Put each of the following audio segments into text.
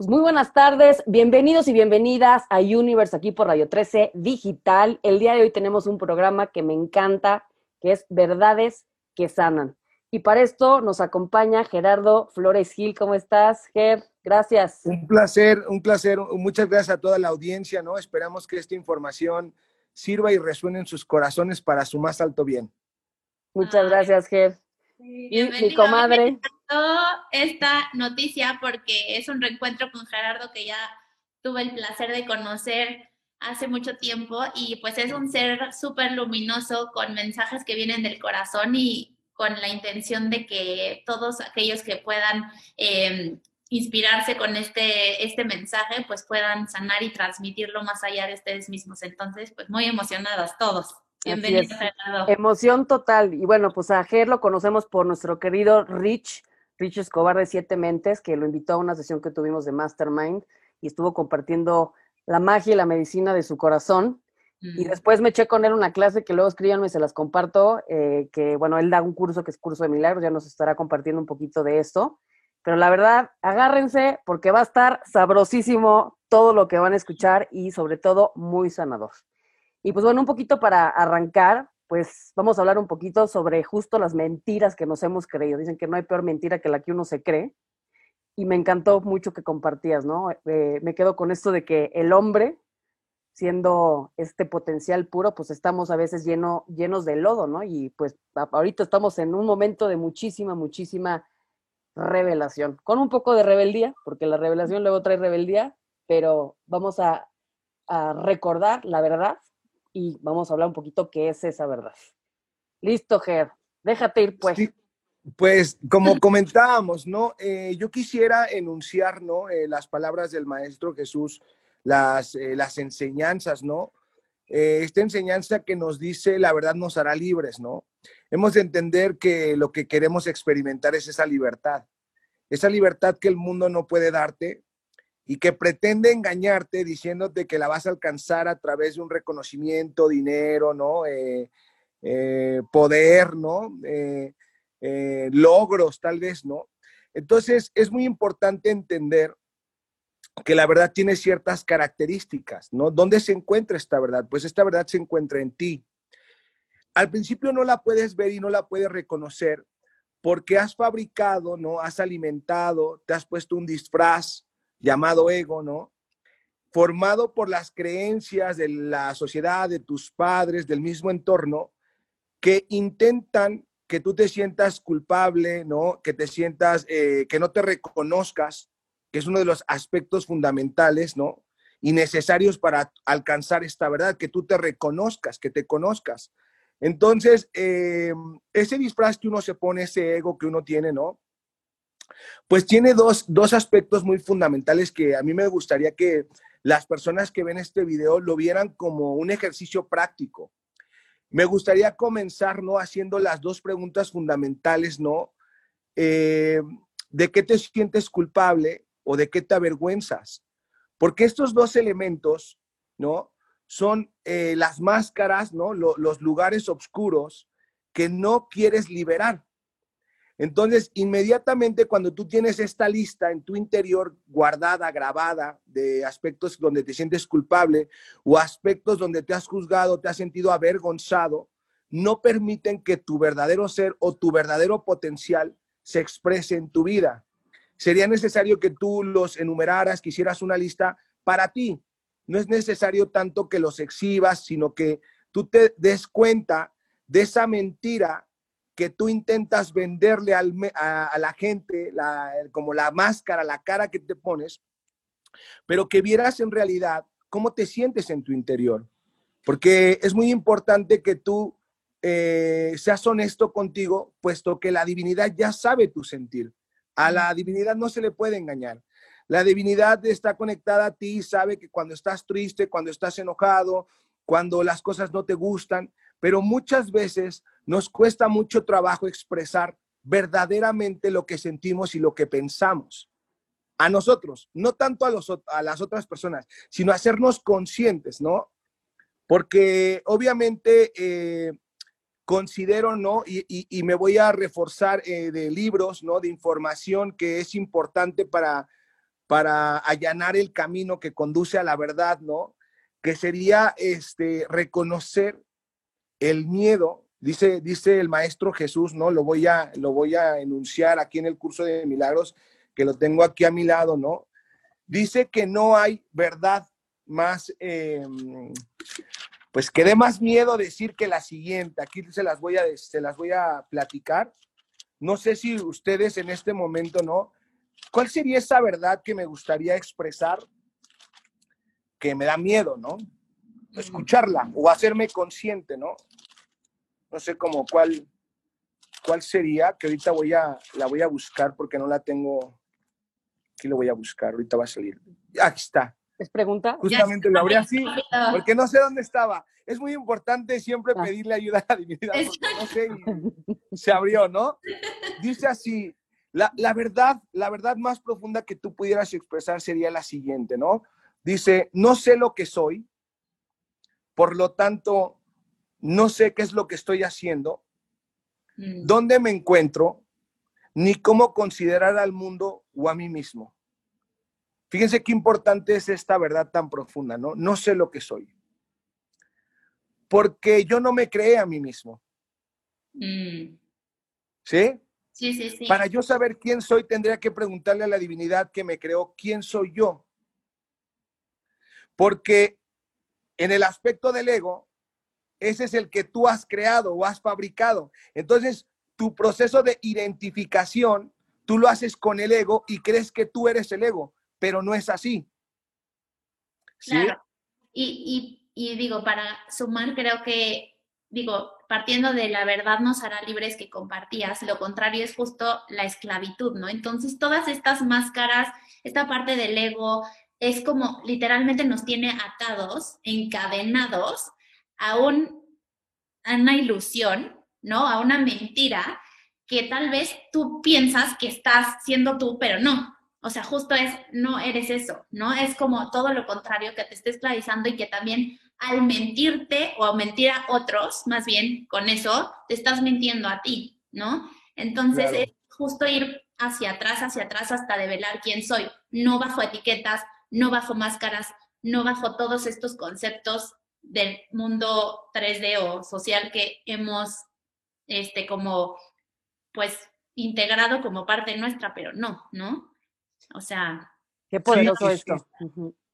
Pues muy buenas tardes, bienvenidos y bienvenidas a Universe aquí por Radio 13 Digital. El día de hoy tenemos un programa que me encanta, que es Verdades que Sanan. Y para esto nos acompaña Gerardo Flores Gil. ¿Cómo estás, Ger? Gracias. Un placer, un placer. Muchas gracias a toda la audiencia, ¿no? Esperamos que esta información sirva y resuene en sus corazones para su más alto bien. Muchas gracias, Ger. Y mi comadre esta noticia porque es un reencuentro con Gerardo que ya tuve el placer de conocer hace mucho tiempo y pues es un ser súper luminoso con mensajes que vienen del corazón y con la intención de que todos aquellos que puedan em, inspirarse con este, este mensaje pues puedan sanar y transmitirlo más allá de ustedes mismos. Entonces, pues muy emocionadas todos. Bienvenido. Emoción total. Y bueno, pues a Ger lo conocemos por nuestro querido Rich, Rich Escobar de Siete Mentes, que lo invitó a una sesión que tuvimos de Mastermind y estuvo compartiendo la magia y la medicina de su corazón. Y después me eché con él una clase que luego escríbanme y se las comparto, eh, que bueno, él da un curso que es curso de milagros, ya nos estará compartiendo un poquito de esto. Pero la verdad, agárrense porque va a estar sabrosísimo todo lo que van a escuchar y sobre todo muy sanador. Y pues bueno, un poquito para arrancar, pues vamos a hablar un poquito sobre justo las mentiras que nos hemos creído. Dicen que no hay peor mentira que la que uno se cree. Y me encantó mucho que compartías, ¿no? Eh, me quedo con esto de que el hombre, siendo este potencial puro, pues estamos a veces lleno, llenos de lodo, ¿no? Y pues ahorita estamos en un momento de muchísima, muchísima revelación, con un poco de rebeldía, porque la revelación luego trae rebeldía, pero vamos a, a recordar la verdad y vamos a hablar un poquito qué es esa verdad. Listo, Ger, déjate ir pues. pues como comentábamos, ¿no? Eh, yo quisiera enunciar, ¿no? Eh, las palabras del Maestro Jesús, las, eh, las enseñanzas, ¿no? esta enseñanza que nos dice la verdad nos hará libres, ¿no? Hemos de entender que lo que queremos experimentar es esa libertad, esa libertad que el mundo no puede darte, y que pretende engañarte diciéndote que la vas a alcanzar a través de un reconocimiento, dinero, ¿no? Eh, eh, poder, ¿no? Eh, logros, tal vez, ¿no? Entonces, es muy importante entender que la verdad tiene ciertas características, ¿no? ¿Dónde se encuentra esta verdad? Pues esta verdad se encuentra en ti. Al principio no la puedes ver y no la puedes reconocer porque has fabricado, ¿no? Has alimentado, te has puesto un disfraz, llamado ego, ¿no? Formado por las creencias de la sociedad, de tus padres, del mismo entorno, que intentan que tú te sientas culpable, ¿no? Que te sientas, eh, que no te reconozcas, que es uno de los aspectos fundamentales, ¿no? Y necesarios para alcanzar esta verdad, que tú te reconozcas, que te conozcas. Entonces, eh, ese disfraz que uno se pone, ese ego que uno tiene, ¿no? Pues tiene dos, aspectos muy fundamentales que a mí me gustaría que las personas que ven este video lo vieran como un ejercicio práctico. Me gustaría comenzar, ¿no? Haciendo las dos preguntas fundamentales, ¿no? Eh, ¿De qué te sientes culpable o de qué te avergüenzas? Porque estos dos elementos, ¿no? Son eh, las máscaras, ¿no? los lugares oscuros que no quieres liberar. Entonces, inmediatamente cuando tú tienes esta lista en tu interior guardada, grabada, de aspectos donde te sientes culpable o aspectos donde te has juzgado, te has sentido avergonzado, no permiten que tu verdadero ser o tu verdadero potencial se exprese en tu vida. Sería necesario que tú los enumeraras, que hicieras una lista para ti. No es necesario tanto que los exhibas, sino que tú te des cuenta de esa mentira que tú intentas venderle a, la gente como la máscara, la cara que te pones, pero que vieras en realidad cómo te sientes en tu interior. Porque es muy importante que tú eh, seas honesto contigo, puesto que la divinidad ya sabe tu sentir. A la divinidad no se le puede engañar. La divinidad está conectada a ti, sabe que cuando estás triste, cuando estás enojado, cuando las cosas no te gustan, pero muchas veces nos cuesta mucho trabajo expresar verdaderamente lo que sentimos y lo que pensamos. A nosotros, no tanto a, las otras personas, sino hacernos conscientes, ¿no? Porque obviamente eh, considero, ¿no? Y, me voy a reforzar eh, de libros, ¿no? De información que es importante para, para allanar el camino que conduce a la verdad, ¿no? Que sería este, reconocer el miedo, dice, dice el maestro Jesús, ¿no? Lo voy, a, lo voy a enunciar aquí en el curso de milagros, que lo tengo aquí a mi lado, ¿no? Dice que no hay verdad más, em, pues que dé más miedo decir que la siguiente. Aquí se las voy a, se las voy a platicar. No sé si ustedes en este momento, ¿no? ¿Cuál sería esa verdad que me gustaría expresar que me da miedo, ¿no? Escucharla o hacerme consciente, ¿no? No sé cómo cuál, cuál sería, que ahorita voy a, la voy a buscar porque no la tengo. Aquí lo voy a buscar, ahorita va a salir. Aquí está. ¿Es pregunta? Justamente lo abrí así, porque no sé dónde estaba. Es muy importante siempre ah. pedirle ayuda a la divinidad, no sé, se abrió, ¿no? Dice así, la, verdad, la verdad más profunda que tú pudieras expresar sería la siguiente, ¿no? Dice, no sé lo que soy, por lo tanto, no sé qué es lo que estoy haciendo, mm. dónde me encuentro, ni cómo considerar al mundo o a mí mismo. Fíjense qué importante es esta verdad tan profunda, ¿no? No sé lo que soy. Porque yo no me creé a mí mismo. Mm. ¿Sí? Para yo saber quién soy, tendría que preguntarle a la divinidad que me creó quién soy yo. Porque en el aspecto del ego, ese es el que tú has creado o has fabricado. Entonces, tu proceso de identificación, tú lo haces con el ego y crees que tú eres el ego, pero no es así. ¿Sí? Claro. Y, y digo, para sumar, creo que, digo, partiendo de la verdad nos hará libres que compartías, lo contrario es justo la esclavitud, ¿no? Entonces, todas estas máscaras, esta parte del ego, es como literalmente nos tiene atados, encadenados a, un, a una ilusión, ¿no? A una mentira que tal vez tú piensas que estás siendo tú, pero no. O sea, justo es, no eres eso, ¿no? Es como todo lo contrario que te esté esclavizando y que también al mentirte o a mentir a otros, más bien con eso, te estás mintiendo a ti, ¿no? Entonces es justo ir hacia atrás, hacia atrás hasta develar quién soy, no bajo etiquetas, no bajo máscaras, no bajo todos estos conceptos del mundo 3D o social que hemos, este, como, pues, integrado como parte nuestra, pero no, ¿no? O sea... Qué poderoso esto.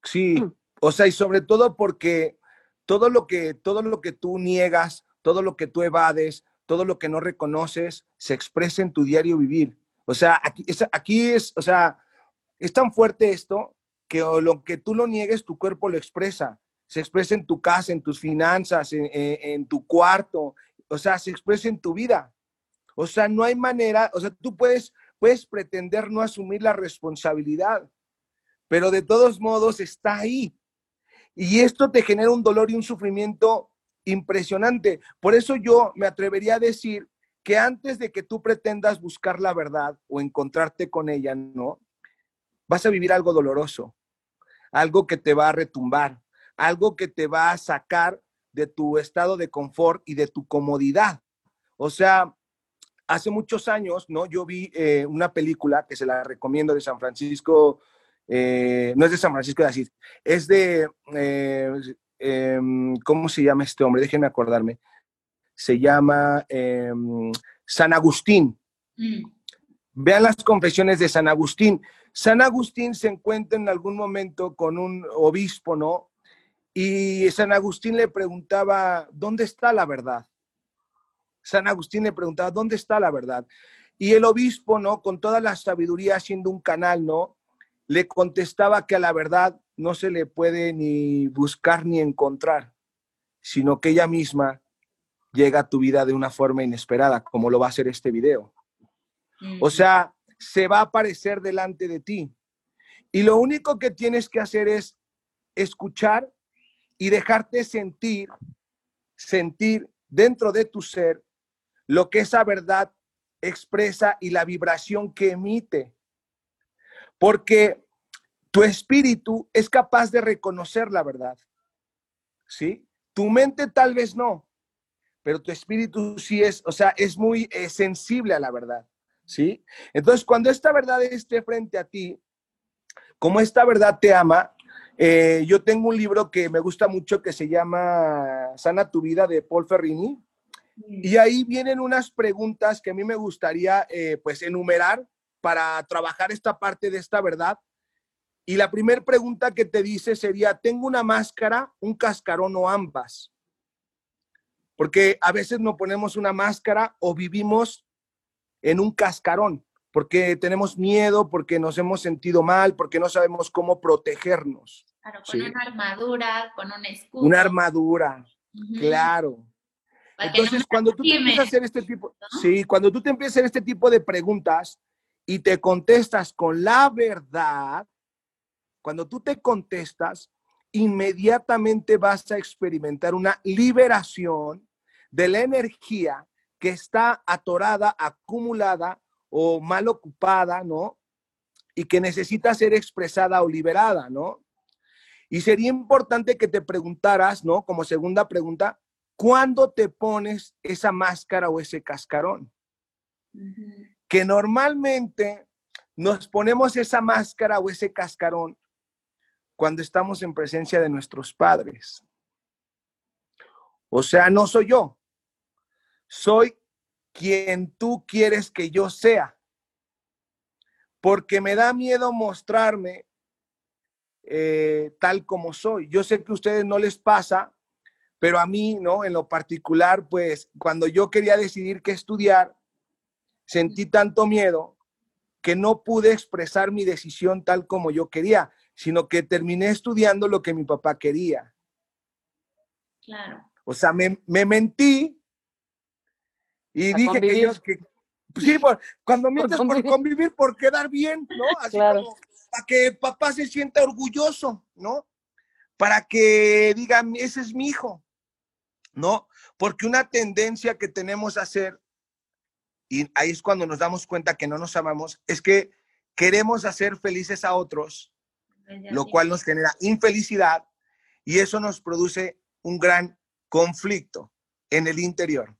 sí, o sea, y sobre todo porque todo lo que, todo lo que tú niegas, todo lo que tú evades, todo lo que no reconoces, se expresa en tu diario vivir. O sea, aquí es, aquí es, o sea, es tan fuerte esto que lo que tú lo niegues, tu cuerpo lo expresa. Se expresa en tu casa, en tus finanzas, en, en tu cuarto, o sea, se expresa en tu vida. O sea, no hay manera, o sea, tú puedes, puedes pretender no asumir la responsabilidad, pero de todos modos está ahí. Y esto te genera un dolor y un sufrimiento impresionante. Por eso yo me atrevería a decir que antes de que tú pretendas buscar la verdad o encontrarte con ella, ¿no? Vas a vivir algo doloroso, algo que te va a retumbar, algo que te va a sacar de tu estado de confort y de tu comodidad. O sea, hace muchos años, ¿no? Yo vi eh, una película que se la recomiendo de San Francisco eh, no es de San Francisco de Asís, es de, eh, em, ¿cómo se llama este hombre? Déjenme acordarme. Se llama em, San Agustín. Mm. Vean las confesiones de San Agustín. San Agustín se encuentra en algún momento con un obispo, ¿no? Y San Agustín le preguntaba, ¿dónde está la verdad? San Agustín le preguntaba, ¿dónde está la verdad? Y el obispo, ¿no? Con toda la sabiduría, haciendo un canal, ¿no? le contestaba que a la verdad no se le puede ni buscar ni encontrar, sino que ella misma llega a tu vida de una forma inesperada, como lo va a hacer este video. O sea, se va a aparecer delante de ti. Y lo único que tienes que hacer es escuchar y dejarte sentir, sentir dentro de tu ser lo que esa verdad expresa y la vibración que emite porque tu espíritu es capaz de reconocer la verdad. ¿Sí? Tu mente tal vez no, pero tu espíritu sí es, o sea, es muy eh, sensible a la verdad. ¿Sí? Entonces, cuando esta verdad esté frente a ti, como esta verdad te ama, eh, yo tengo un libro que me gusta mucho que se llama Sana tu vida de Paul Ferrini. Y ahí vienen unas preguntas que a mí me gustaría eh, pues enumerar para trabajar esta parte de esta verdad. Y la primera pregunta que te dice sería, ¿tengo una máscara, un cascarón o ambas? Porque a veces no ponemos una máscara o vivimos en un cascarón, porque tenemos miedo, porque nos hemos sentido mal, porque no sabemos cómo protegernos. Claro, con una armadura, con un escudo. Una armadura, claro. Entonces, cuando tú te empiezas a hacer este tipo, sí, cuando tú te empiezas a hacer este tipo de preguntas y te contestas con la verdad, cuando tú te contestas, inmediatamente vas a experimentar una liberación de la energía que está atorada, acumulada o mal ocupada, ¿no? Y que necesita ser expresada o liberada, ¿no? Y sería importante que te preguntaras, ¿no? Como segunda pregunta, ¿cuándo te pones esa máscara o ese cascarón? Que normalmente nos ponemos esa máscara o ese cascarón cuando estamos en presencia de nuestros padres. O sea, no soy yo, soy quien tú quieres que yo sea, porque me da miedo mostrarme eh, tal como soy. Yo sé que a ustedes no les pasa, pero a mí, ¿no? En lo particular, pues cuando yo quería decidir qué estudiar, sentí tanto miedo que no pude expresar mi decisión tal como yo quería, sino que terminé estudiando lo que mi papá quería. Claro. O sea, me, mentí y dije que yo, que, sí, cuando mientes por convivir, por quedar bien, ¿no? Así como, para que papá se sienta orgulloso, ¿no? Para que digan, ese es mi hijo, ¿no? Porque una tendencia que tenemos a hacer, y ahí es cuando nos damos cuenta que no nos amamos, es que queremos hacer felices a otros, lo cual nos genera infelicidad y eso nos produce un gran conflicto en el interior.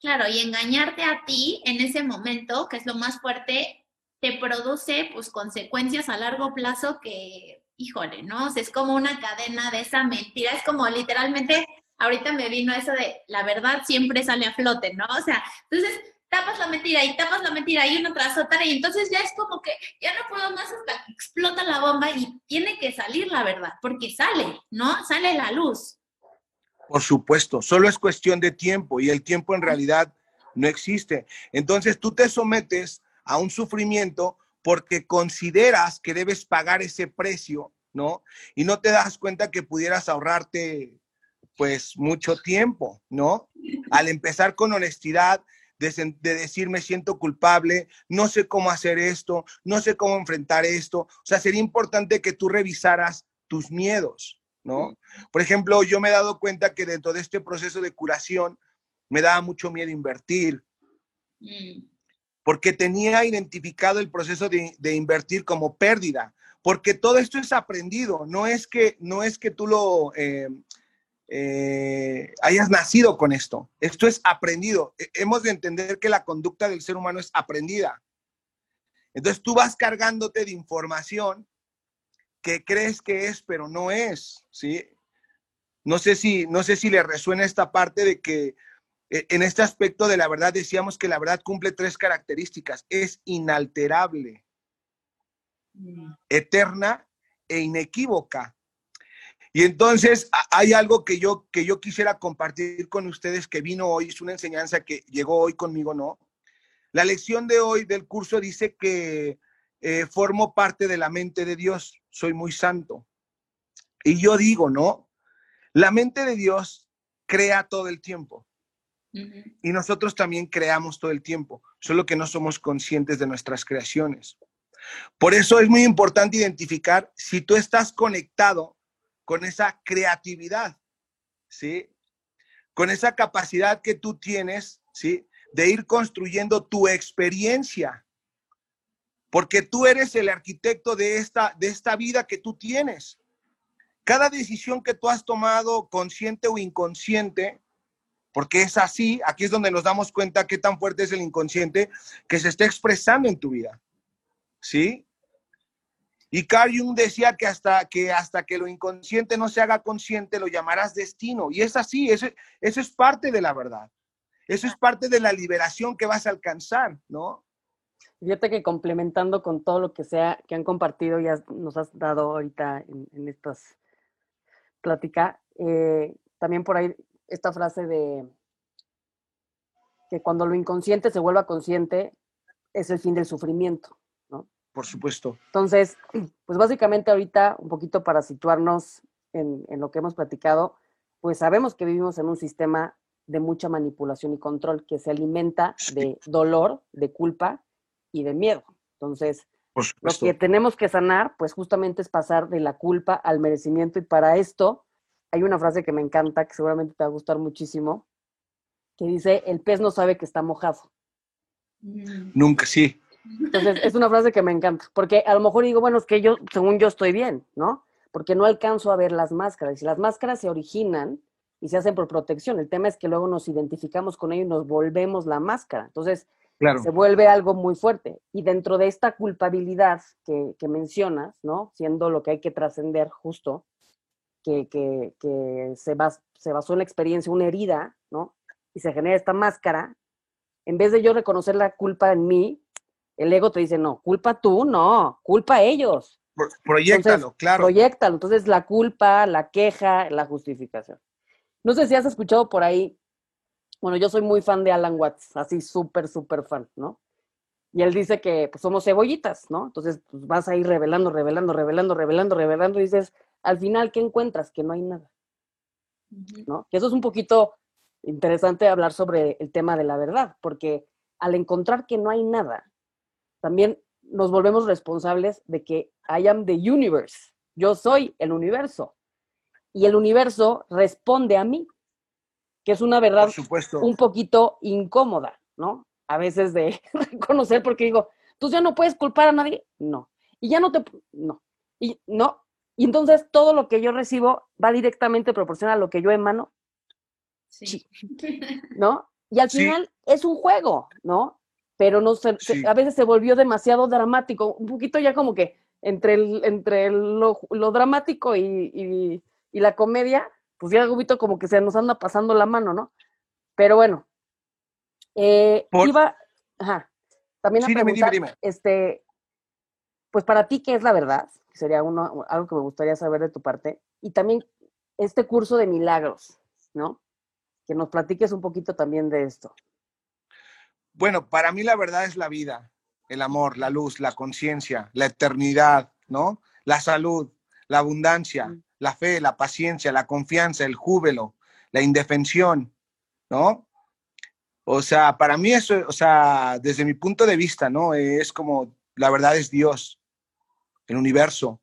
Claro, y engañarte a ti en ese momento, que es lo más fuerte, te produce pues consecuencias a largo plazo que, híjole, ¿no? O es como una cadena de esa mentira, es como literalmente, ahorita me vino eso de la verdad siempre sale a flote, ¿no? O sea, entonces tapas la mentira y tapas la mentira y uno tras otra y entonces ya es como que ya no puedo más hasta que explota la bomba y tiene que salir la verdad, porque sale, ¿no? Sale la luz. Por supuesto, solo es cuestión de tiempo y el tiempo en realidad no existe. Entonces tú te sometes a un sufrimiento porque consideras que debes pagar ese precio, ¿no? Y no te das cuenta que pudieras ahorrarte pues mucho tiempo, ¿no? Al empezar con honestidad, de, decir me siento culpable, no sé cómo hacer esto, no sé cómo enfrentar esto. O sea, sería importante que tú revisaras tus miedos, ¿no? Por ejemplo, yo me he dado cuenta que dentro de este proceso de curación me daba mucho miedo invertir. Mm porque tenía identificado el proceso de, invertir como pérdida, porque todo esto es aprendido, no es que, no es que tú lo eh, eh, hayas nacido con esto, esto es aprendido. Hemos de entender que la conducta del ser humano es aprendida. Entonces tú vas cargándote de información que crees que es, pero no es, ¿sí? No sé si, no sé si le resuena esta parte de que e, en este aspecto de la verdad decíamos que la verdad cumple tres características. Es inalterable, eterna e inequívoca. Y entonces hay algo que yo, que yo quisiera compartir con ustedes que vino hoy, es una enseñanza que llegó hoy conmigo, ¿no? La lección de hoy del curso dice que eh, formo parte de la mente de Dios, soy muy santo. Y yo digo, ¿no? La mente de Dios crea todo el tiempo. Y nosotros también creamos todo el tiempo, solo que no somos conscientes de nuestras creaciones. Por eso es muy importante identificar si tú estás conectado con esa creatividad, ¿sí? Con esa capacidad que tú tienes, ¿sí? De ir construyendo tu experiencia. Porque tú eres el arquitecto de esta, de esta vida que tú tienes. Cada decisión que tú has tomado, consciente o inconsciente, porque es así, aquí es donde nos damos cuenta qué tan fuerte es el inconsciente que se está expresando en tu vida. ¿Sí? Y Carl Jung decía que hasta, que hasta que lo inconsciente no se haga consciente, lo llamarás destino. Y es así, eso, eso es parte de la verdad. Eso es parte de la liberación que vas a alcanzar, ¿no? Fíjate que complementando con todo lo que sea que han compartido, ya nos has dado ahorita en, estas pláticas, eh, también por ahí esta frase de que cuando lo inconsciente se vuelva consciente es el fin del sufrimiento, ¿no? Por supuesto. Entonces, pues básicamente ahorita, un poquito para situarnos en, en lo que hemos platicado, pues sabemos que vivimos en un sistema de mucha manipulación y control que se alimenta de dolor, de culpa y de miedo. Entonces, lo que tenemos que sanar, pues justamente es pasar de la culpa al merecimiento y para esto hay una frase que me encanta, que seguramente te va a gustar muchísimo, que dice, el pez no sabe que está mojado. Mm. Nunca, sí. Entonces, es una frase que me encanta, porque a lo mejor digo, bueno, es que yo, según yo estoy bien, ¿no? Porque no alcanzo a ver las máscaras. Y las máscaras se originan y se hacen por protección. El tema es que luego nos identificamos con ellos y nos volvemos la máscara. Entonces, se vuelve algo muy fuerte. Y dentro de esta culpabilidad que, mencionas, ¿no? Siendo lo que hay que trascender justo, que, se, se basó en la experiencia, una herida, ¿no? Y se genera esta máscara, en vez de yo reconocer la culpa en mí, el ego te dice, no, culpa tú, no, culpa ellos. Proyectalo, claro. Proyectalo. Entonces, la culpa, la queja, la justificación. No sé si has escuchado por ahí bueno, yo soy muy fan de Alan Watts, así súper, súper fan, ¿no? Y él dice que pues, somos cebollitas, ¿no? Entonces pues, vas a ir revelando, revelando, revelando, revelando, revelando, y dices, al final, ¿qué encuentras? Que no hay nada, ¿no? Que eso es un poquito interesante hablar sobre el tema de la verdad, porque al encontrar que no hay nada, también nos volvemos responsables de que I am the universe, yo soy el universo, y el universo responde a mí que es una verdad un poquito incómoda, ¿no? A veces de reconocer porque digo, tú ya no puedes culpar a nadie, no. Y ya no te, no. Y no. Y entonces todo lo que yo recibo va directamente proporcional a lo que yo emano. Sí. ¿No? Y al final es un juego, ¿no? Pero no a veces se volvió demasiado dramático, un poquito ya como que entre, el, entre lo, dramático y, y la comedia, pues ya poquito como que se nos anda pasando la mano, ¿no? Pero bueno, eh, iba, ajá, también a preguntar, este, pues para ti, ¿qué es la verdad? Sería uno, algo que me gustaría saber de tu parte. Y también este curso de milagros, ¿no? Que nos platiques un poquito también de esto. Bueno, para mí la verdad es la vida, el amor, la luz, la conciencia, la eternidad, ¿no? La salud, la abundancia, la fe, la paciencia, la confianza, el júbilo, la indefensión, ¿no? O sea, para mí eso, o sea, desde mi punto de vista, ¿no? Es como, la verdad es Dios, el universo.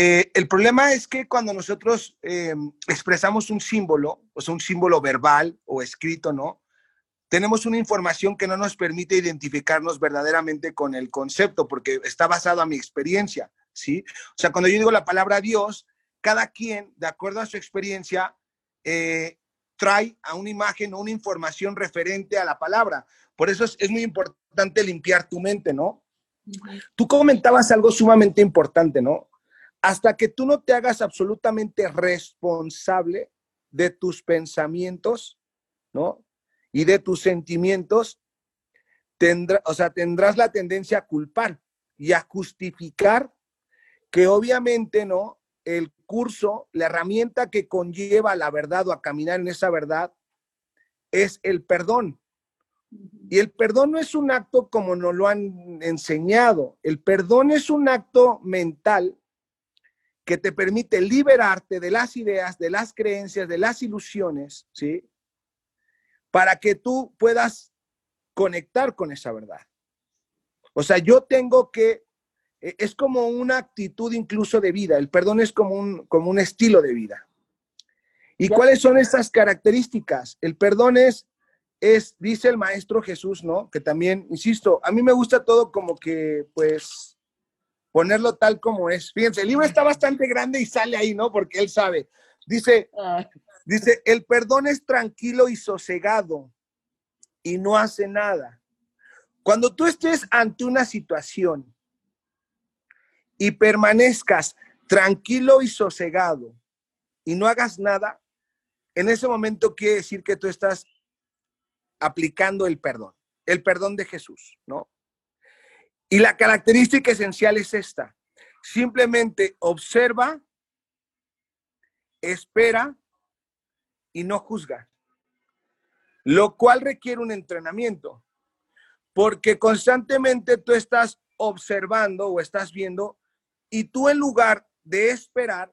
Eh, el problema es que cuando nosotros eh, expresamos un símbolo, o sea, un símbolo verbal o escrito, ¿no? Tenemos una información que no nos permite identificarnos verdaderamente con el concepto, porque está basado a mi experiencia, ¿sí? O sea, cuando yo digo la palabra Dios, cada quien, de acuerdo a su experiencia, eh, trae a una imagen o una información referente a la palabra. Por eso es, muy importante limpiar tu mente, ¿no? Tú comentabas algo sumamente importante, ¿no? Hasta que tú no te hagas absolutamente responsable de tus pensamientos, ¿no? Y de tus sentimientos, tendrá, o sea, tendrás la tendencia a culpar y a justificar que obviamente, ¿no? El curso, la herramienta que conlleva la verdad o a caminar en esa verdad es el perdón. Y el perdón no es un acto como nos lo han enseñado. El perdón es un acto mental que te permite liberarte de las ideas, de las creencias, de las ilusiones, ¿sí? Para que tú puedas conectar con esa verdad. O sea, yo tengo que es como una actitud incluso de vida. El perdón es como un, como un estilo de vida. ¿Y cuáles son estas características? El perdón es, es, dice el maestro Jesús, ¿no? Que también, insisto, a mí me gusta todo como que, pues, ponerlo tal como es. Fíjense, el libro está bastante grande y sale ahí, ¿no? Porque él sabe. Dice, ah. dice, el perdón es tranquilo y sosegado y no hace nada. Cuando tú estés ante una situación y permanezcas tranquilo y sosegado y no hagas nada, en ese momento quiere decir que tú estás aplicando el perdón, el perdón de Jesús, ¿no? Y la característica esencial es esta. Simplemente observa, espera y no juzga. Lo cual requiere un entrenamiento, porque constantemente tú estás observando o estás viendo y tú en lugar de esperar,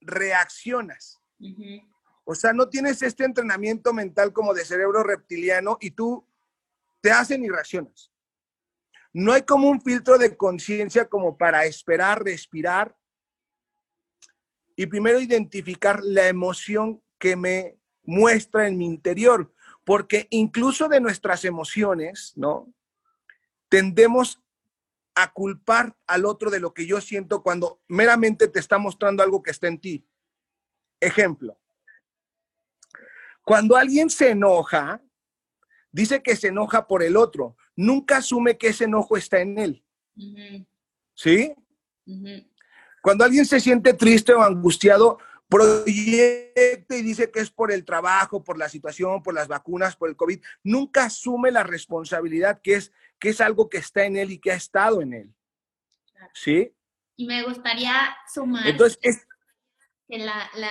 reaccionas. O sea, no tienes este entrenamiento mental como de cerebro reptiliano y tú te hacen y reaccionas. No hay como un filtro de conciencia como para esperar, respirar y primero identificar la emoción que me muestra en mi interior, porque incluso de nuestras emociones, ¿no? Tendemos a culpar al otro de lo que yo siento cuando meramente te está mostrando algo que está en ti. Ejemplo, cuando alguien se enoja, dice que se enoja por el otro, nunca asume que ese enojo está en él. ¿Sí? Cuando alguien se siente triste o angustiado, proyecta y dice que es por el trabajo, por la situación, por las vacunas, por el COVID, nunca asume la responsabilidad que es, que es algo que está en él y que ha estado en él. ¿Sí? Y me gustaría sumar Entonces, es, que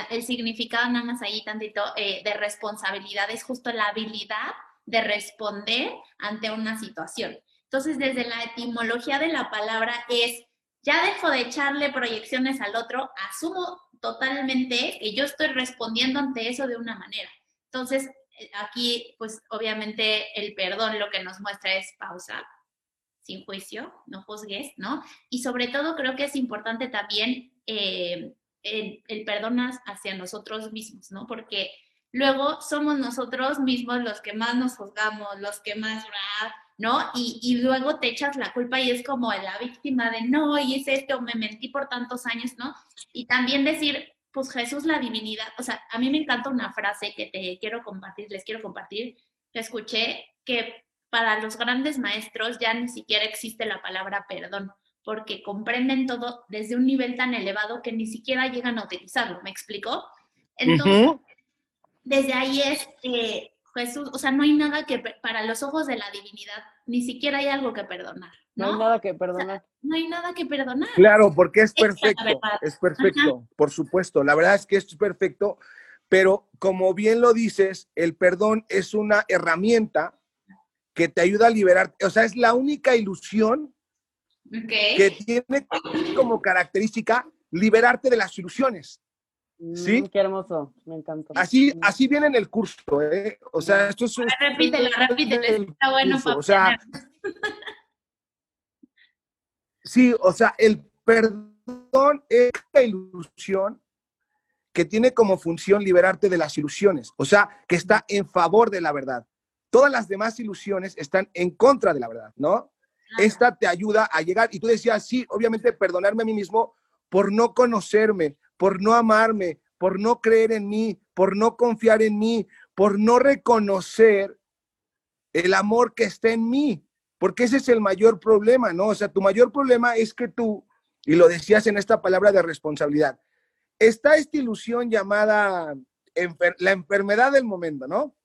el significado nada más ahí tantito eh, de responsabilidad es justo la habilidad de responder ante una situación. Entonces, desde la etimología de la palabra es, ya dejo de echarle proyecciones al otro, asumo totalmente que yo estoy respondiendo ante eso de una manera. Entonces, aquí, pues obviamente el perdón lo que nos muestra es pausa, sin juicio, no juzgues, ¿no? Y sobre todo creo que es importante también eh, el, el perdonar hacia nosotros mismos, ¿no? Porque luego somos nosotros mismos los que más nos juzgamos, los que más, ¿no? Y, y, luego te echas la culpa y es como la víctima de, no, y es esto, me mentí por tantos años, ¿no? Y también decir, pues Jesús la divinidad, o sea, a mí me encanta una frase que te quiero compartir, les quiero compartir, que escuché que para los grandes maestros ya ni siquiera existe la palabra perdón, porque comprenden todo desde un nivel tan elevado que ni siquiera llegan a utilizarlo, ¿me explico? Entonces, desde ahí es eh, Jesús, o sea, no hay nada que, para los ojos de la divinidad, ni siquiera hay algo que perdonar. No, hay nada que perdonar. no hay nada que perdonar. Claro, porque es perfecto, es perfecto, por supuesto. La verdad es que es perfecto, pero como bien lo dices, el perdón es una herramienta que te ayuda a liberar, o sea, es la única ilusión que tiene como característica liberarte de las ilusiones. ¿Sí? Mm, qué hermoso, me encantó. Así, así viene en el curso, ¿eh? O sea, esto es... Repítelo, repítelo, está bueno para o sea, Sí, o sea, el perdón es la ilusión que tiene como función liberarte de las ilusiones, o sea, que está en favor de la verdad. Todas las demás ilusiones están en contra de la verdad, ¿no? Esta te ayuda a llegar, y tú decías, sí, obviamente perdonarme a mí mismo por no conocerme, por no amarme, por no creer en mí, por no confiar en mí, por no reconocer el amor que está en mí, porque ese es el mayor problema, ¿no? O sea, tu mayor problema es que tú, y lo decías en esta palabra de responsabilidad, está esta ilusión llamada la enfermedad del momento, ¿no?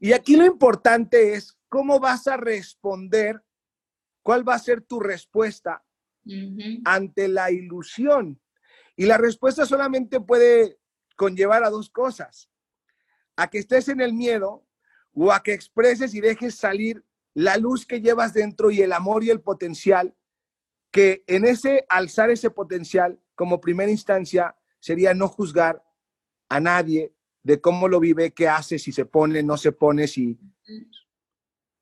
Y aquí lo importante es cómo vas a responder, cuál va a ser tu respuesta ante la ilusión. Y la respuesta solamente puede conllevar a dos cosas, a que estés en el miedo o a que expreses y dejes salir la luz que llevas dentro y el amor y el potencial, que en ese alzar ese potencial como primera instancia sería no juzgar a nadie de cómo lo vive, qué hace, si se pone, no se pone, si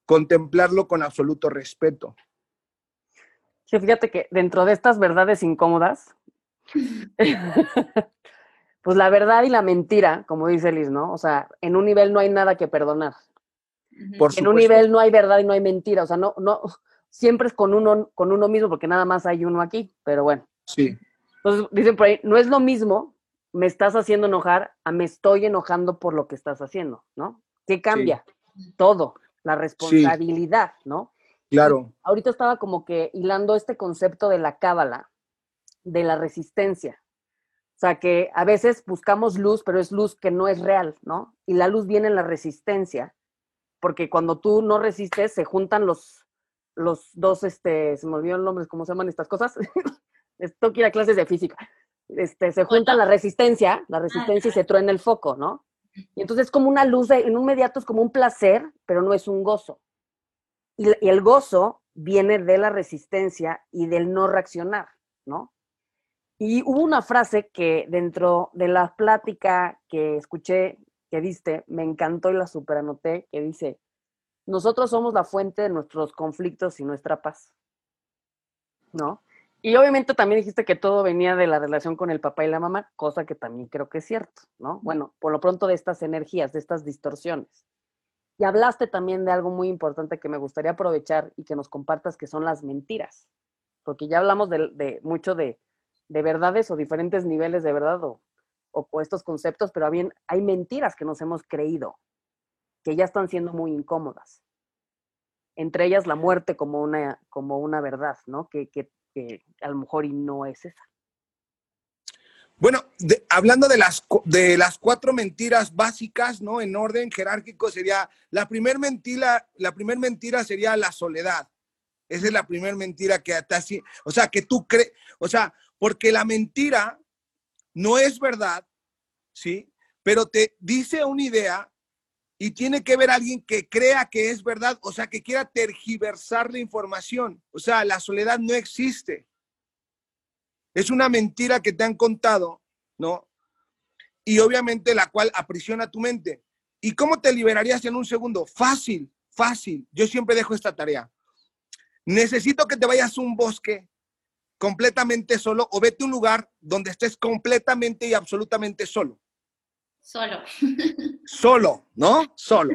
contemplarlo con absoluto respeto. Sí, fíjate que dentro de estas verdades incómodas, pues la verdad y la mentira, como dice Liz, ¿no? O sea, en un nivel no hay nada que perdonar. en un nivel no hay verdad y no hay mentira, o sea, no, no, siempre es con uno, con uno mismo, porque nada más hay uno aquí, pero bueno. Sí. Entonces, dicen por ahí, no es lo mismo, me estás haciendo enojar, a me estoy enojando por lo que estás haciendo, ¿no? ¿Qué cambia? Todo, la responsabilidad, ¿no? Claro. ahorita estaba como que hilando este concepto de la cábala, de la resistencia. O sea, que a veces buscamos luz, pero es luz que no es real, ¿no? Y la luz viene en la resistencia, porque cuando tú no resistes, se juntan los, los dos, este, se me olvidó el nombre, ¿cómo se llaman estas cosas? Esto quiere clases de física. Este, se junta la resistencia, la resistencia y se truena el foco, ¿no? Y entonces es como una luz, en un inmediato es como un placer, pero no es un gozo. Y el gozo viene de la resistencia y del no reaccionar, ¿no? Y hubo una frase que dentro de la plática que escuché, que diste, me encantó y la superanoté, que dice, nosotros somos la fuente de nuestros conflictos y nuestra paz, ¿no? Y obviamente también dijiste que todo venía de la relación con el papá y la mamá, cosa que también creo que es cierto, ¿no? Bueno, por lo pronto de estas energías, de estas distorsiones. Y hablaste también de algo muy importante que me gustaría aprovechar y que nos compartas, que son las mentiras, porque ya hablamos de, mucho de, verdades o diferentes niveles de verdad o, o, estos conceptos, pero bien hay mentiras que nos hemos creído, que ya están siendo muy incómodas. Entre ellas la muerte como una, como una verdad, ¿no? Que, que que a lo mejor y no es esa. Bueno, hablando de las, de las cuatro mentiras básicas, ¿no? En orden jerárquico sería, la primera mentira, la primer mentira sería la soledad. Esa es la primera mentira que está así, o sea, que tú crees, o sea, porque la mentira no es verdad, ¿sí? Pero te dice una idea y tiene que ver alguien que crea que es verdad, o sea, que quiera tergiversar la información. O sea, la soledad no existe. Es una mentira que te han contado, ¿no? Y obviamente la cual aprisiona tu mente. ¿Y cómo te liberarías en un segundo? Fácil, fácil. Yo siempre dejo esta tarea. Necesito que te vayas a un bosque completamente solo o vete a un lugar donde estés completamente y absolutamente solo. Solo. Solo, ¿no? Solo.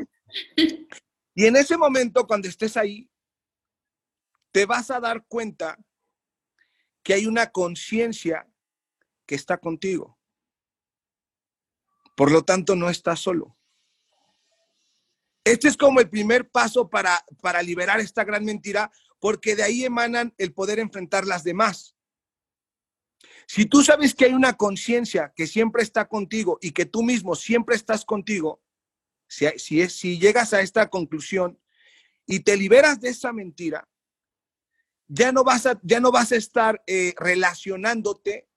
Y en ese momento, cuando estés ahí, te vas a dar cuenta que hay una conciencia que está contigo. Por lo tanto, no estás solo. Este es como el primer paso para, para liberar esta gran mentira, porque de ahí emanan el poder enfrentar las demás. Si tú sabes que hay una conciencia que siempre está contigo y que tú mismo siempre estás contigo, si, si, llegas a esta conclusión y te liberas de esa mentira, ya no vas a, ya no vas a estar eh, relacionándote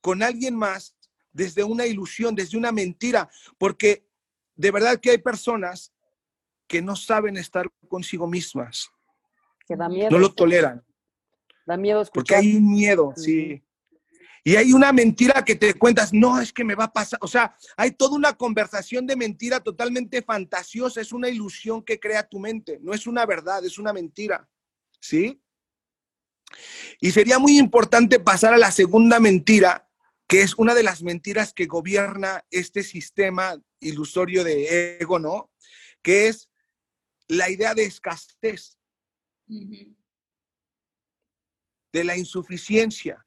con alguien más desde una ilusión, desde una mentira, porque de verdad que hay personas que no saben estar consigo mismas. Que da miedo. No lo toleran. Da miedo escuchar. Porque hay un miedo, sí. Y hay una mentira que te cuentas, no, es que me va a pasar. O sea, hay toda una conversación de mentira totalmente fantasiosa, es una ilusión que crea tu mente, no es una verdad, es una mentira. ¿Sí? Y sería muy importante pasar a la segunda mentira, que es una de las mentiras que gobierna este sistema ilusorio de ego, ¿no? Que es la idea de escasez, de la insuficiencia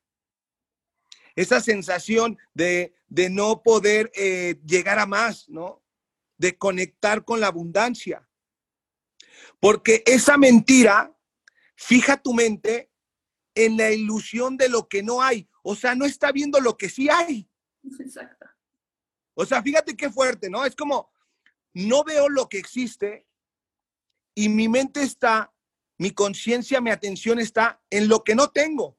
esa sensación de, no poder eh, llegar a más, ¿no? De conectar con la abundancia. Porque esa mentira fija tu mente en la ilusión de lo que no hay. O sea, no está viendo lo que sí hay. Exacto. O sea, fíjate qué fuerte, ¿no? Es como, no veo lo que existe y mi mente está, mi conciencia, mi atención está en lo que no tengo.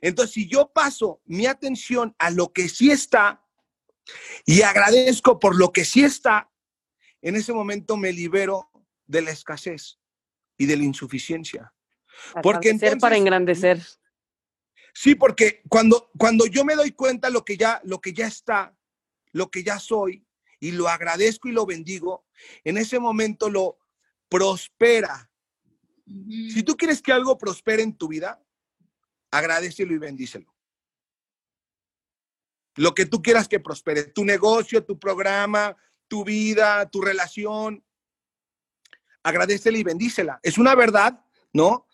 Entonces, si yo paso mi atención a lo que sí está y agradezco por lo que sí está, en ese momento me libero de la escasez y de la insuficiencia. Porque entonces, para engrandecer. Sí, porque cuando, cuando yo me doy cuenta lo que ya, lo que ya está, lo que ya soy, y lo agradezco y lo bendigo, en ese momento lo prospera. Si tú quieres que algo prospere en tu vida, agradecelo y bendícelo. Lo que tú quieras que prospere, tu negocio, tu programa, tu vida, tu relación, agradecela y bendícela. Es una verdad, ¿no?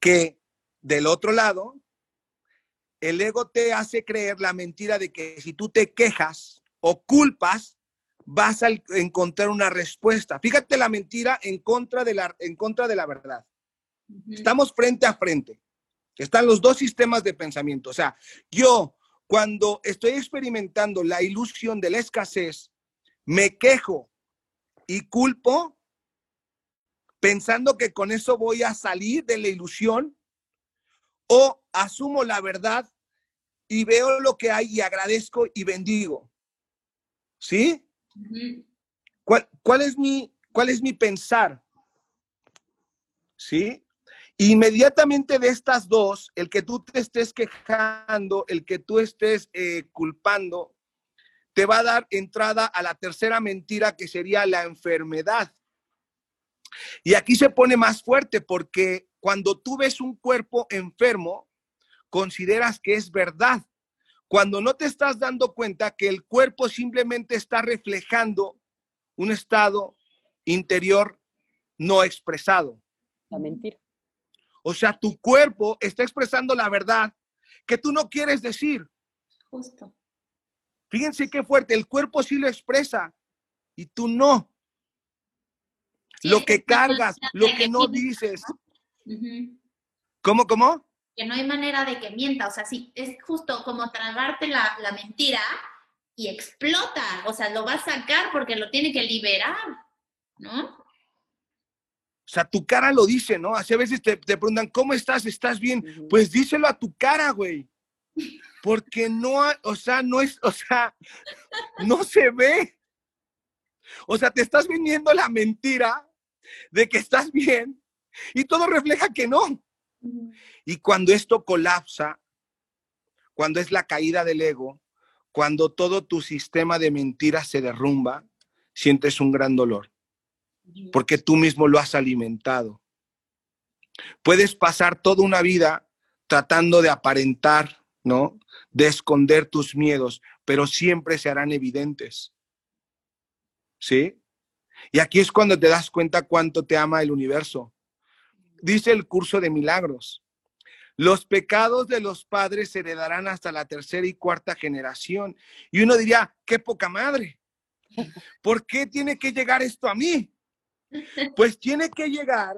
Que del otro lado, el ego te hace creer la mentira de que si tú te quejas o culpas, vas a encontrar una respuesta. Fíjate la mentira en contra de la, en contra de la verdad. Estamos frente a frente. Están los dos sistemas de pensamiento. O sea, yo cuando estoy experimentando la ilusión de la escasez, me quejo y culpo pensando que con eso voy a salir de la ilusión o asumo la verdad y veo lo que hay y agradezco y bendigo. ¿Sí? ¿Cuál, cuál, es mi, ¿Cuál es mi pensar? ¿Sí? Inmediatamente de estas dos, el que tú te estés quejando, el que tú estés eh, culpando, te va a dar entrada a la tercera mentira que sería la enfermedad. Y aquí se pone más fuerte porque cuando tú ves un cuerpo enfermo, consideras que es verdad. Cuando no te estás dando cuenta que el cuerpo simplemente está reflejando un estado interior no expresado. La mentira. O sea, tu cuerpo está expresando la verdad que tú no quieres decir. Justo. Fíjense qué fuerte, el cuerpo sí lo expresa y tú no. lo que cargas, lo que no dices. ¿Cómo, cómo? Que no hay manera de que mienta, o sea, sí, es justo como tragarte la, la mentira y explota, o sea, lo va a sacar porque lo tiene que liberar, ¿no? O sea, tu cara lo dice, ¿no? Así a veces te, preguntan, ¿cómo estás? ¿Estás bien? Pues díselo a tu cara, güey. Porque no, o sea, no es, o sea, no se ve. O sea, te estás vendiendo la mentira de que estás bien y todo refleja que no. Y cuando esto colapsa, cuando es la caída del ego, cuando todo tu sistema de mentiras se derrumba, sientes un gran dolor porque tú mismo lo has alimentado. Puedes pasar toda una vida tratando de aparentar, ¿no? De esconder tus miedos, pero siempre se harán evidentes. ¿Sí? Y aquí es cuando te das cuenta cuánto te ama el universo. Dice el curso de milagros. Los pecados de los padres se heredarán hasta la tercera y cuarta generación. Y uno diría, qué poca madre. ¿Por qué tiene que llegar esto a mí? Pues tiene que llegar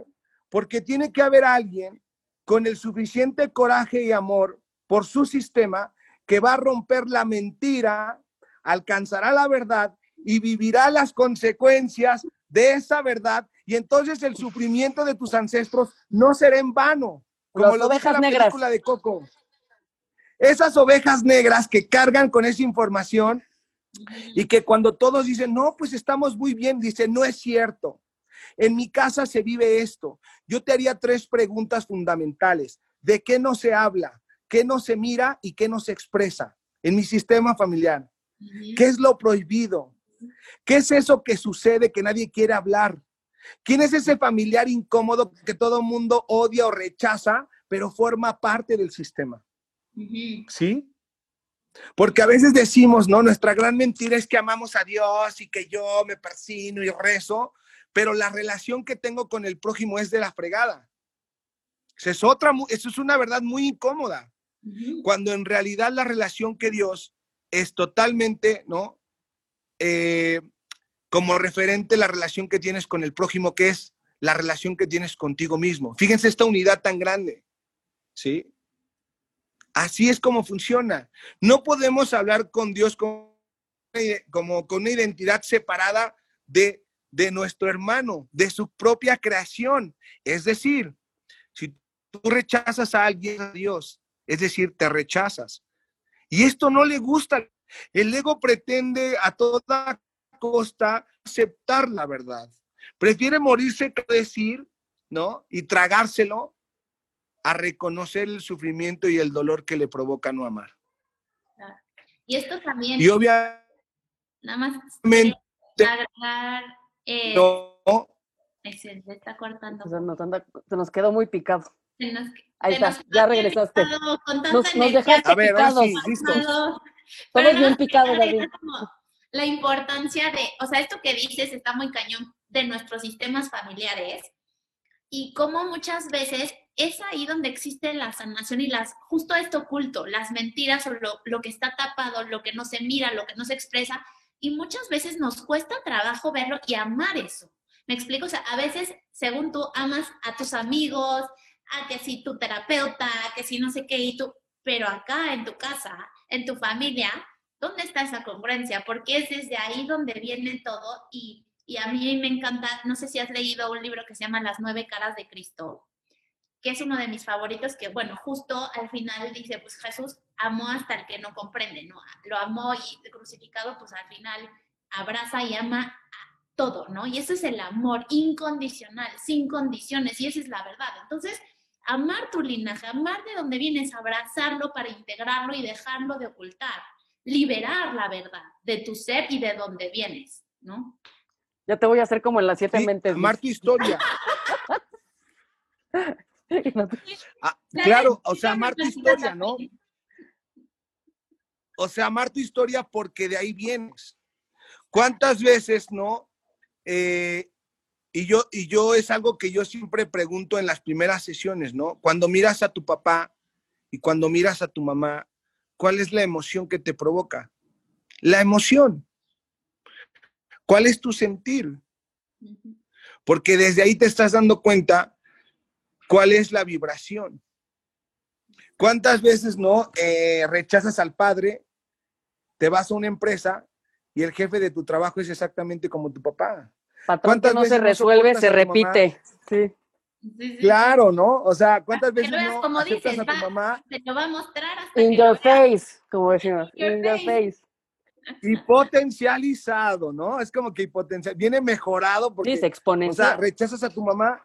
porque tiene que haber alguien con el suficiente coraje y amor por su sistema que va a romper la mentira, alcanzará la verdad y vivirá las consecuencias de esa verdad y entonces el sufrimiento de tus ancestros no será en vano, como lo dice la negras. película de Coco. Esas ovejas negras que cargan con esa información y que cuando todos dicen, no, pues estamos muy bien, dice, no es cierto. En mi casa se vive esto. Yo te haría tres preguntas fundamentales. ¿De qué no se habla? ¿Qué no se mira y qué no se expresa en mi sistema familiar? ¿Qué es lo prohibido? ¿Qué es eso que sucede que nadie quiere hablar? ¿Quién es ese familiar incómodo que todo mundo odia o rechaza, pero forma parte del sistema? ¿Sí? Porque a veces decimos, ¿no? Nuestra gran mentira es que amamos a Dios y que yo me persino y rezo, pero la relación que tengo con el prójimo es de la fregada. Eso es, otra, eso es una verdad muy incómoda, cuando en realidad la relación que Dios es totalmente, ¿no? Eh, como referente la relación que tienes con el prójimo, que es la relación que tienes contigo mismo. Fíjense esta unidad tan grande, ¿sí? Así es como funciona. No podemos hablar con Dios como, con una identidad separada de de nuestro hermano, de su propia creación. Es decir, si tú rechazas a alguien, a Dios, es decir, te rechazas. Y esto no le gusta. El ego pretende a toda costa aceptar la verdad. Prefiere morirse que decir, ¿no? Y tragárselo a reconocer el sufrimiento y el dolor que le provoca no amar. Y esto también. Y obviamente. Nada más. Eh, no. Se está cortando. Se nos, quedó muy picado. Ahí está, ya regresaste. Nos, nos, dejaste A ver, picados. Sí, listo. Todos bien picados, David. La importancia de, o sea, esto que dices está muy cañón de nuestros sistemas familiares y cómo muchas veces es ahí donde existe la sanación y las, justo esto oculto, las mentiras o lo, lo que está tapado, lo que no se mira, lo que no se expresa, y muchas veces nos cuesta trabajo verlo y amar eso. ¿Me explico? O sea, a veces, según tú, amas a tus amigos, a que si tu terapeuta, que si no sé qué, y tú, pero acá en tu casa, en tu familia, ¿dónde está esa congruencia? Porque es desde ahí donde viene todo y, y a mí me encanta, no sé si has leído un libro que se llama Las nueve caras de Cristo, que es uno de mis favoritos, que bueno, justo al final dice, pues Jesús amó hasta el que no comprende, ¿no? Lo amó y crucificado, pues al final abraza y ama a todo, ¿no? Y ese es el amor incondicional, sin condiciones, y esa es la verdad. Entonces, amar tu linaje, amar de donde vienes, abrazarlo para integrarlo y dejarlo de ocultar, liberar la verdad de tu ser y de donde vienes, ¿no? Ya te voy a hacer como en las siete mentes. Amar tu historia. Ah, claro, o sea, amar tu historia, ¿no? O sea, amar tu historia porque de ahí vienes. ¿Cuántas veces, no? Eh, y yo, y yo es algo que yo siempre pregunto en las primeras sesiones, ¿no? Cuando miras a tu papá y cuando miras a tu mamá, ¿cuál es la emoción que te provoca? La emoción. ¿Cuál es tu sentir? Porque desde ahí te estás dando cuenta cuál es la vibración. ¿Cuántas veces no eh, rechazas al padre, te vas a una empresa y el jefe de tu trabajo es exactamente como tu papá? ¿Cuántas no se resuelve, se repite. Sí. Claro, ¿no? O sea, ¿cuántas veces no como dices, a tu mamá? Te lo va a mostrar hasta In your face, como decimos. In your face. Y potencializado, ¿no? Es como que potencial, viene mejorado porque, sí, o sea, rechazas a tu mamá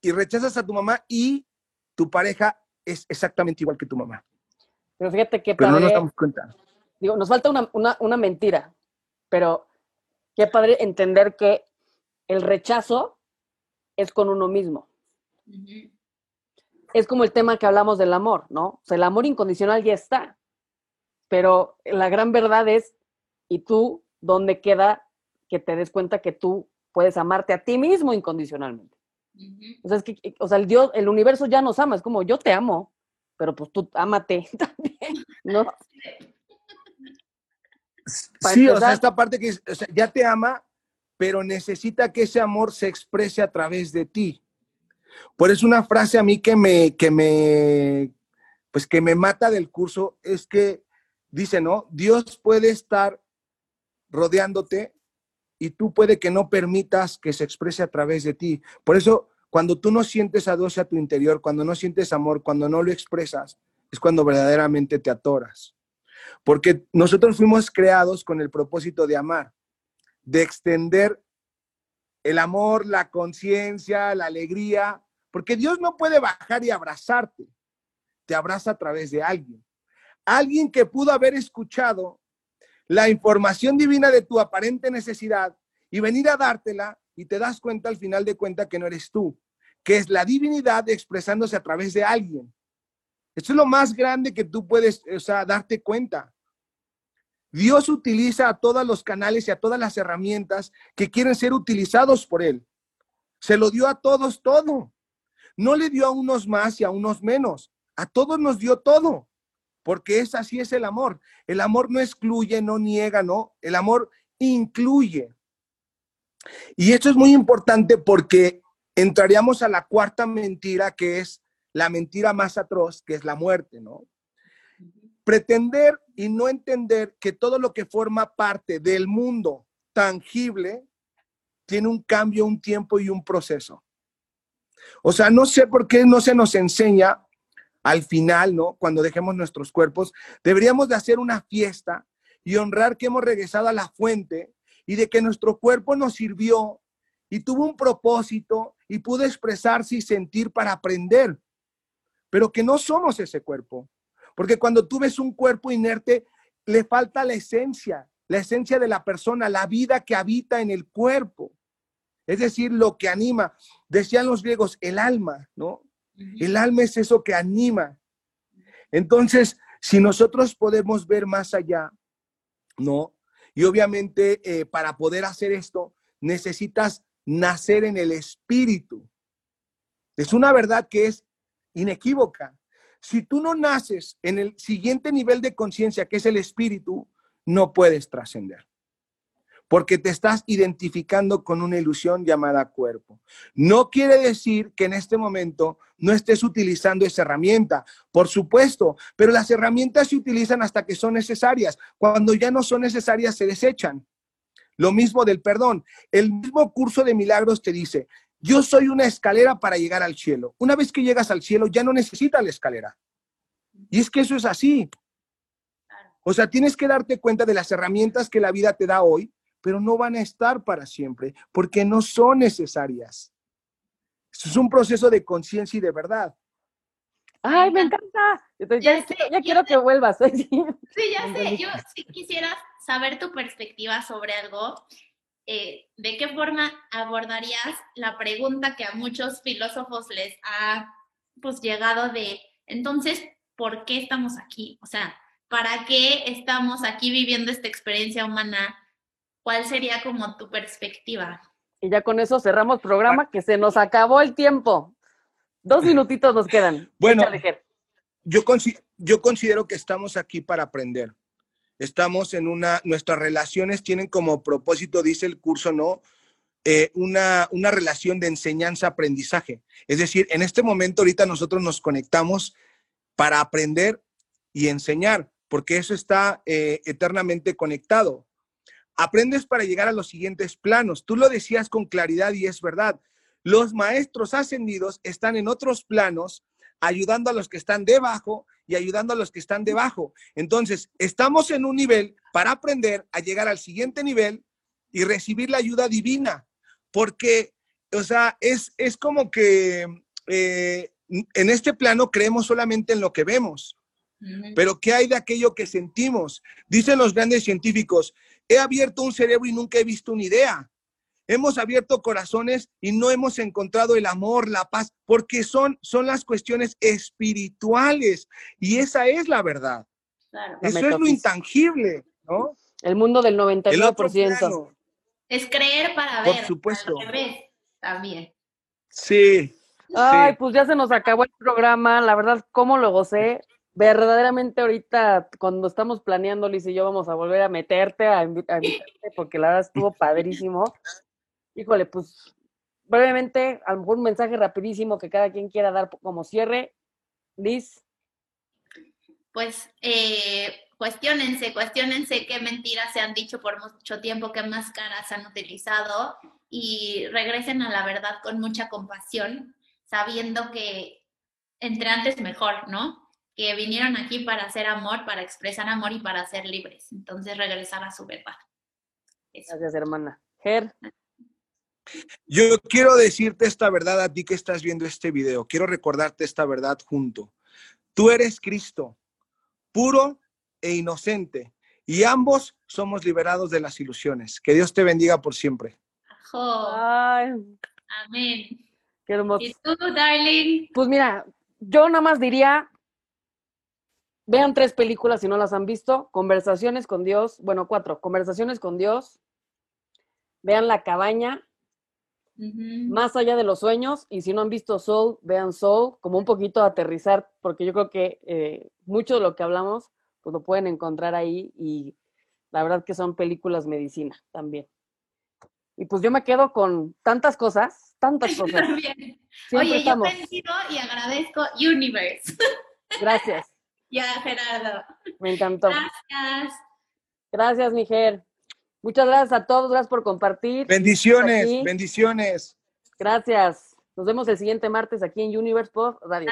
y rechazas a tu mamá y tu pareja es exactamente igual que tu mamá. Pero fíjate que pero no nos damos cuenta. Digo, nos falta una, una, una mentira, pero qué padre entender que el rechazo es con uno mismo. Es como el tema que hablamos del amor, ¿no? O sea, el amor incondicional ya está, pero la gran verdad es, ¿y tú dónde queda que te des cuenta que tú puedes amarte a ti mismo incondicionalmente? O sea, es que, o sea, el Dios, el universo ya nos ama, es como yo te amo, pero pues tú ámate también, ¿no? sí, o sea, esta parte que o sea, ya te ama, pero necesita que ese amor se exprese a través de ti. Por eso una frase a mí que me, que me, pues que me mata del curso es que dice, ¿no? Dios puede estar rodeándote y tú puede que no permitas que se exprese a través de ti. Por eso, cuando tú no sientes a Dios a tu interior, cuando no sientes amor, cuando no lo expresas, es cuando verdaderamente te atoras. Porque nosotros fuimos creados con el propósito de amar, de extender el amor, la conciencia, la alegría, porque Dios no puede bajar y abrazarte, te abraza a través de alguien. Alguien que pudo haber escuchado la información divina de tu aparente necesidad y venir a dártela y te das cuenta al final de cuenta que no eres tú, que es la divinidad expresándose a través de alguien. Esto es lo más grande que tú puedes, o sea, darte cuenta. Dios utiliza a todos los canales y a todas las herramientas que quieren ser utilizados por Él. Se lo dio a todos todo. No le dio a unos más y a unos menos. A todos nos dio todo porque es así es el amor. El amor no excluye, no niega, no. El amor incluye. Y esto es muy importante porque entraríamos a la cuarta mentira, que es la mentira más atroz, que es la muerte, ¿no? Pretender y no entender que todo lo que forma parte del mundo tangible tiene un cambio, un tiempo y un proceso. O sea, no sé por qué no se nos enseña al final, ¿no? Cuando dejemos nuestros cuerpos, deberíamos de hacer una fiesta y honrar que hemos regresado a la fuente y de que nuestro cuerpo nos sirvió y tuvo un propósito y pudo expresarse y sentir para aprender, pero que no somos ese cuerpo. Porque cuando tú ves un cuerpo inerte, le falta la esencia, la esencia de la persona, la vida que habita en el cuerpo. Es decir, lo que anima. Decían los griegos, el alma, ¿no? El alma es eso que anima. Entonces, si nosotros podemos ver más allá, ¿no? Y obviamente eh, para poder hacer esto, necesitas nacer en el espíritu. Es una verdad que es inequívoca. Si tú no naces en el siguiente nivel de conciencia, que es el espíritu, no puedes trascender. porque te estás identificando con una ilusión llamada cuerpo. No quiere decir que en este momento no estés utilizando esa herramienta, por supuesto, pero las herramientas se utilizan hasta que son necesarias. Cuando ya no son necesarias, se desechan. Lo mismo del perdón. El mismo curso de milagros te dice, yo soy una escalera para llegar al cielo. Una vez que llegas al cielo, ya no necesitas la escalera. Y es que eso es así. O sea, tienes que darte cuenta de las herramientas que la vida te da hoy pero no van a estar para siempre, porque no son necesarias. es un proceso de conciencia y de verdad. Ay, me encanta. ya, quiero que vuelvas. sí, ya sé. Yo sí quisiera saber tu perspectiva sobre algo. Eh, ¿De qué forma abordarías la pregunta que a muchos filósofos les ha pues llegado de, entonces, ¿por qué estamos aquí? O sea, ¿para qué estamos aquí viviendo esta experiencia humana? ¿Cuál sería como tu perspectiva? Y ya con eso cerramos programa, que se nos acabó el tiempo. Dos minutitos nos quedan. Bueno, yo, yo considero que estamos aquí para aprender. Estamos en una, nuestras relaciones tienen como propósito, dice el curso, ¿no? Eh, una, una relación de enseñanza-aprendizaje. Es decir, en este momento ahorita nosotros nos conectamos para aprender y enseñar, porque eso está eh, eternamente conectado aprendes para llegar a los siguientes planos. Tú lo decías con claridad y es verdad. Los maestros ascendidos están en otros planos ayudando a los que están debajo y ayudando a los que están debajo. Entonces, estamos en un nivel para aprender a llegar al siguiente nivel y recibir la ayuda divina, porque, o sea, es, es como que eh, en este plano creemos solamente en lo que vemos, pero ¿qué hay de aquello que sentimos? Dicen los grandes científicos, He abierto un cerebro y nunca he visto una idea. Hemos abierto corazones y no hemos encontrado el amor, la paz, porque son, son las cuestiones espirituales y esa es la verdad. Eso es lo intangible, ¿no? El mundo del 99%. Es creer para ver. Por supuesto. también. Sí. Ay, pues ya se nos acabó el programa. La verdad, ¿cómo lo gocé? verdaderamente ahorita cuando estamos planeando, Liz y yo vamos a volver a meterte, a, invitarte, porque la verdad estuvo padrísimo. Híjole, pues brevemente, a lo mejor un mensaje rapidísimo que cada quien quiera dar como cierre. Liz. Pues eh, cuestionense, cuestionense qué mentiras se han dicho por mucho tiempo, qué máscaras han utilizado y regresen a la verdad con mucha compasión, sabiendo que entre antes mejor, ¿no? que vinieron aquí para hacer amor, para expresar amor y para ser libres. Entonces regresar a su verdad. Gracias, hermana. Ger. Yo quiero decirte esta verdad a ti que estás viendo este video. Quiero recordarte esta verdad junto. Tú eres Cristo, puro e inocente, y ambos somos liberados de las ilusiones. Que Dios te bendiga por siempre. Amén. Qué hermoso. ¿Y tú, darling? Pues mira, yo nada más diría, Vean tres películas si no las han visto. Conversaciones con Dios, bueno, cuatro. Conversaciones con Dios. Vean La Cabaña. Más allá de los sueños. Y si no han visto Soul, vean Soul. Como un poquito aterrizar, porque yo creo que eh, mucho de lo que hablamos, pues lo pueden encontrar ahí. Y la verdad que son películas medicina también. Y pues yo me quedo con tantas cosas, tantas cosas. Oye, yo bendigo y agradezco Universe. Gracias. Ya, Gerardo. Me encantó. Gracias. Gracias, Mijer. Muchas gracias a todos, gracias por compartir. Bendiciones, bendiciones. Gracias. Nos vemos el siguiente martes aquí en Universe Pop Radio.